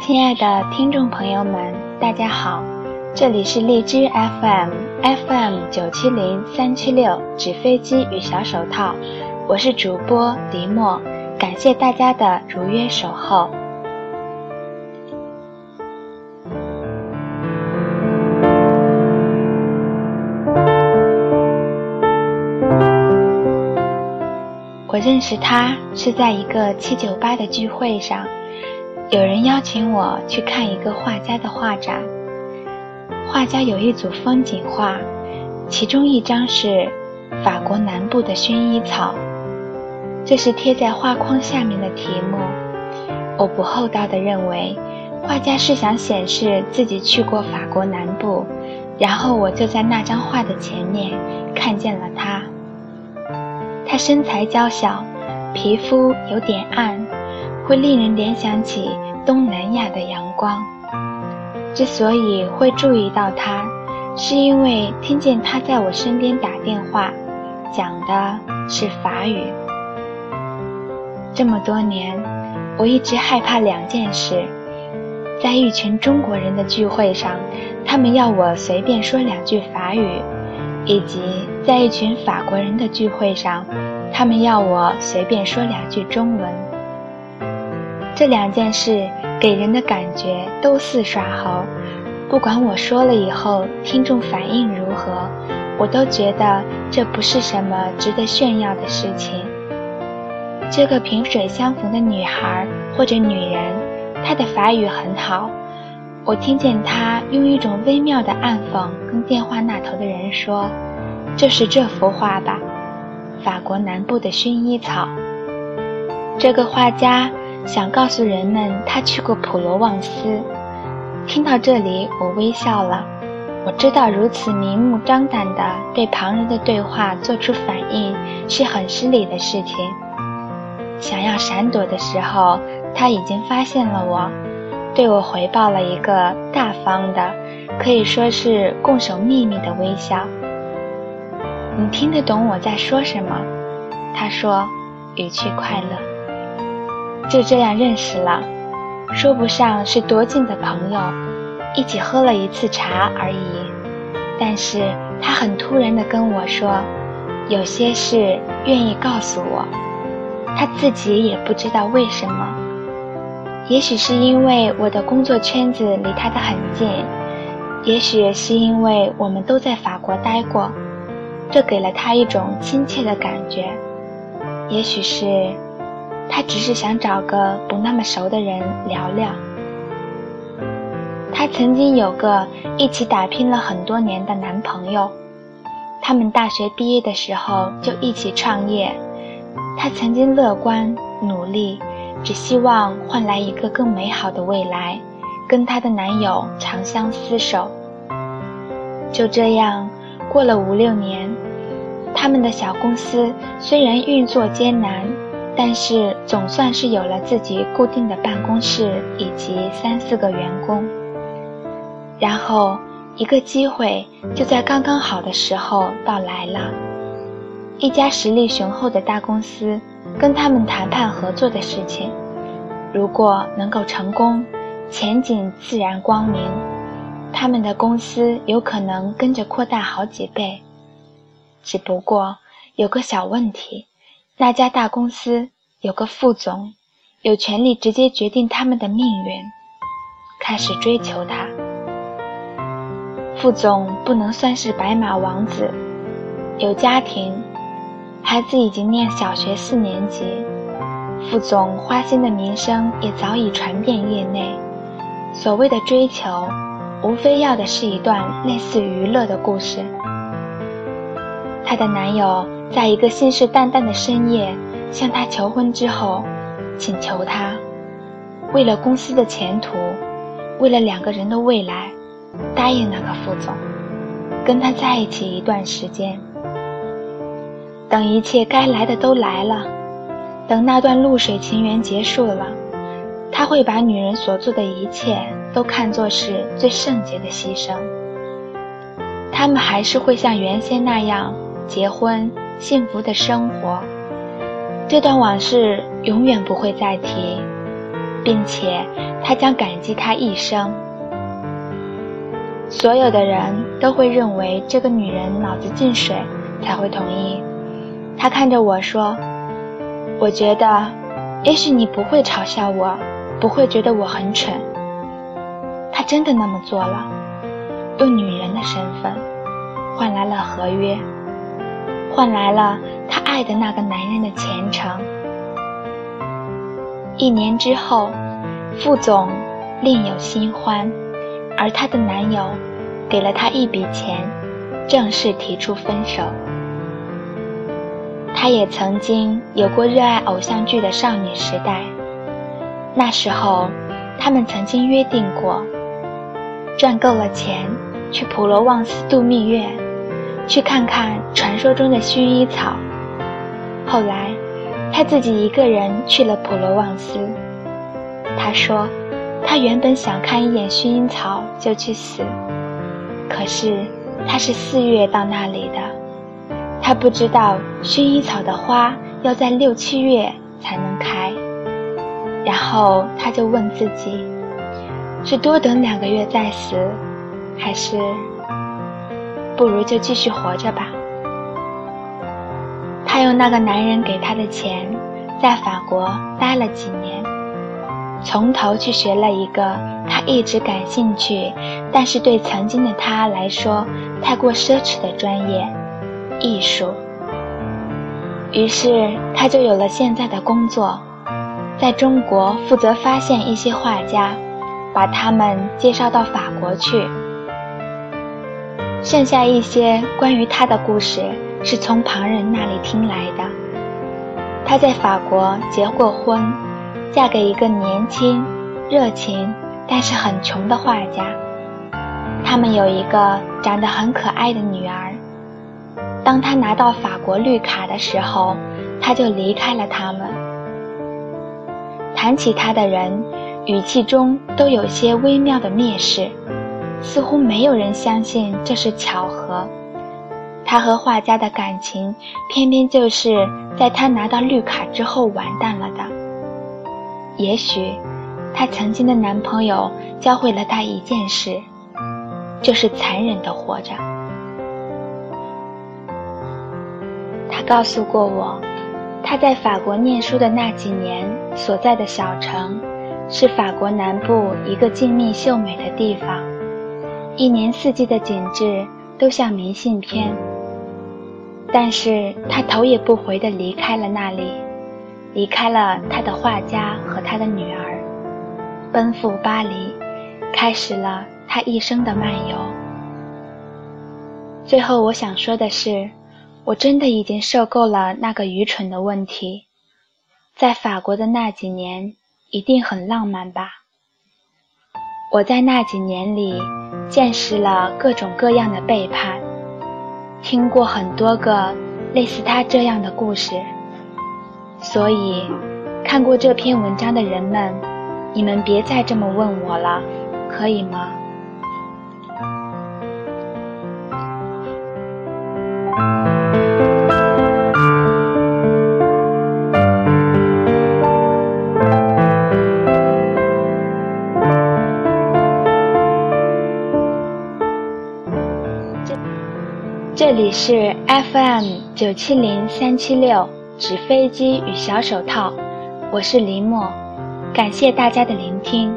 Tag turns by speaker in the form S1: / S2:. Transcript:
S1: 亲爱的听众朋友们，大家好，这里是荔枝 FM FM 九七零三七六纸飞机与小手套，我是主播迪莫，感谢大家的如约守候。认识他是在一个七九八的聚会上。有人邀请我去看一个画家的画展。画家有一组风景画，其中一张是法国南部的薰衣草，这是贴在画框下面的题目。我不厚道地认为，画家是想显示自己去过法国南部，然后我就在那张画的前面看见了他。他身材娇小，皮肤有点暗。会令人联想起东南亚的阳光。之所以会注意到他，是因为听见他在我身边打电话，讲的是法语。这么多年，我一直害怕两件事：在一群中国人的聚会上，他们要我随便说两句法语；以及在一群法国人的聚会上，他们要我随便说两句中文。这两件事给人的感觉都似耍猴，不管我说了以后听众反应如何，我都觉得这不是什么值得炫耀的事情。这个萍水相逢的女孩或者女人，她的法语很好，我听见他用一种微妙的暗讽跟电话那头的人说：“就是这幅画吧，法国南部的薰衣草。”这个画家。想告诉人们，他去过普罗旺斯。听到这里，我微笑了。我知道如此明目张胆地对旁人的对话做出反应是很失礼的事情。想要闪躲的时候，他已经发现了我，对我回报了一个大方的，可以说是共守秘密的微笑。你听得懂我在说什么？他说，语气快乐。就这样认识了，说不上是多近的朋友，一起喝了一次茶而已。但是他很突然地跟我说，有些事愿意告诉我，他自己也不知道为什么。也许是因为我的工作圈子离他的很近，也许是因为我们都在法国待过，这给了他一种亲切的感觉。也许是。他只是想找个不那么熟的人聊聊。他曾经有个一起打拼了很多年的男朋友，他们大学毕业的时候就一起创业。他曾经乐观努力，只希望换来一个更美好的未来，跟她的男友长相厮守。就这样过了五六年，他们的小公司虽然运作艰难。但是总算是有了自己固定的办公室以及三四个员工。然后一个机会就在刚刚好的时候到来了，一家实力雄厚的大公司跟他们谈判合作的事情，如果能够成功，前景自然光明，他们的公司有可能跟着扩大好几倍。只不过有个小问题。那家大公司有个副总，有权利直接决定他们的命运。开始追求他，副总不能算是白马王子，有家庭，孩子已经念小学四年级。副总花心的名声也早已传遍业内。所谓的追求，无非要的是一段类似娱乐的故事。她的男友。在一个信誓旦旦的深夜，向她求婚之后，请求她，为了公司的前途，为了两个人的未来，答应那个副总，跟他在一起一段时间。等一切该来的都来了，等那段露水情缘结束了，他会把女人所做的一切都看作是最圣洁的牺牲。他们还是会像原先那样结婚，幸福的生活。这段往事永远不会再提，并且他将感激他一生。所有的人都会认为这个女人脑子进水才会同意。他看着我说：“我觉得，也许你不会嘲笑我，不会觉得我很蠢。”他真的那么做了，用女人的身份换来了合约，换来了他爱的那个男人的前程。一年之后，副总另有新欢。而她的男友给了她一笔钱，正式提出分手。她也曾经有过热爱偶像剧的少女时代，那时候他们曾经约定过，赚够了钱去普罗旺斯度蜜月，去看看传说中的薰衣草。后来，他自己一个人去了普罗旺斯。他说。他原本想看一眼薰衣草就去死，可是他是四月到那里的，他不知道薰衣草的花要在六七月才能开，然后他就问自己：是多等两个月再死，还是不如就继续活着吧？他用那个男人给他的钱，在法国待了几年。从头去学了一个他一直感兴趣，但是对曾经的他来说太过奢侈的专业——艺术。于是他就有了现在的工作，在中国负责发现一些画家，把他们介绍到法国去。剩下一些关于他的故事是从旁人那里听来的。他在法国结过婚。嫁给一个年轻、热情但是很穷的画家，他们有一个长得很可爱的女儿。当他拿到法国绿卡的时候，他就离开了他们。谈起他的人，语气中都有些微妙的蔑视，似乎没有人相信这是巧合。他和画家的感情，偏偏就是在他拿到绿卡之后完蛋了的。也许，她曾经的男朋友教会了她一件事，就是残忍的活着。告诉过我，他在法国念书的那几年所在的小城，是法国南部一个静谧秀美的地方，一年四季的景致都像明信片。但是他头也不回地离开了那里。离开了他的画家和他的女儿，奔赴巴黎，开始了他一生的漫游。最后，我想说的是，我真的已经受够了那个愚蠢的问题。在法国的那几年，一定很浪漫吧？我在那几年里，见识了各种各样的背叛，听过很多个类似他这样的故事。所以，看过这篇文章的人们，你们别再这么问我了，可以吗？这里是 FM 九七零三七六。纸飞机与小手套，我是林默，感谢大家的聆听。